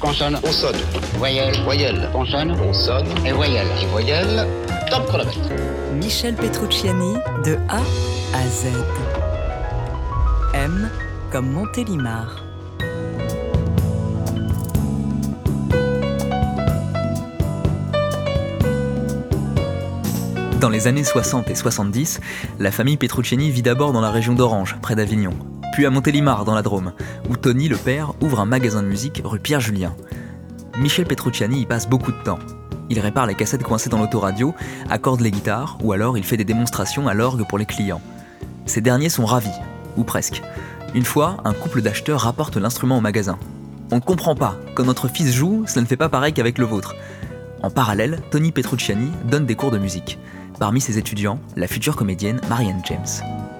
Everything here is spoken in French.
Consonne. On sonne. Voyelle. Voyelle. Consonne. On sonne. Et voyelle. Et voyelle. Top chronomètre. Michel Petrucciani de A à Z. M comme Montélimar. Dans les années 60 et 70, la famille Petrucciani vit d'abord dans la région d'Orange, près d'Avignon, puis à Montélimar, dans la Drôme, où Tony, le père, ouvre un magasin de musique rue Pierre-Julien. Michel Petrucciani y passe beaucoup de temps. Il répare les cassettes coincées dans l'autoradio, accorde les guitares, ou alors il fait des démonstrations à l'orgue pour les clients. Ces derniers sont ravis, ou presque. Une fois, un couple d'acheteurs rapporte l'instrument au magasin. On ne comprend pas, quand notre fils joue, cela ne fait pas pareil qu'avec le vôtre. En parallèle, Tony Petrucciani donne des cours de musique. Parmi ses étudiants, la future comédienne Marianne James. «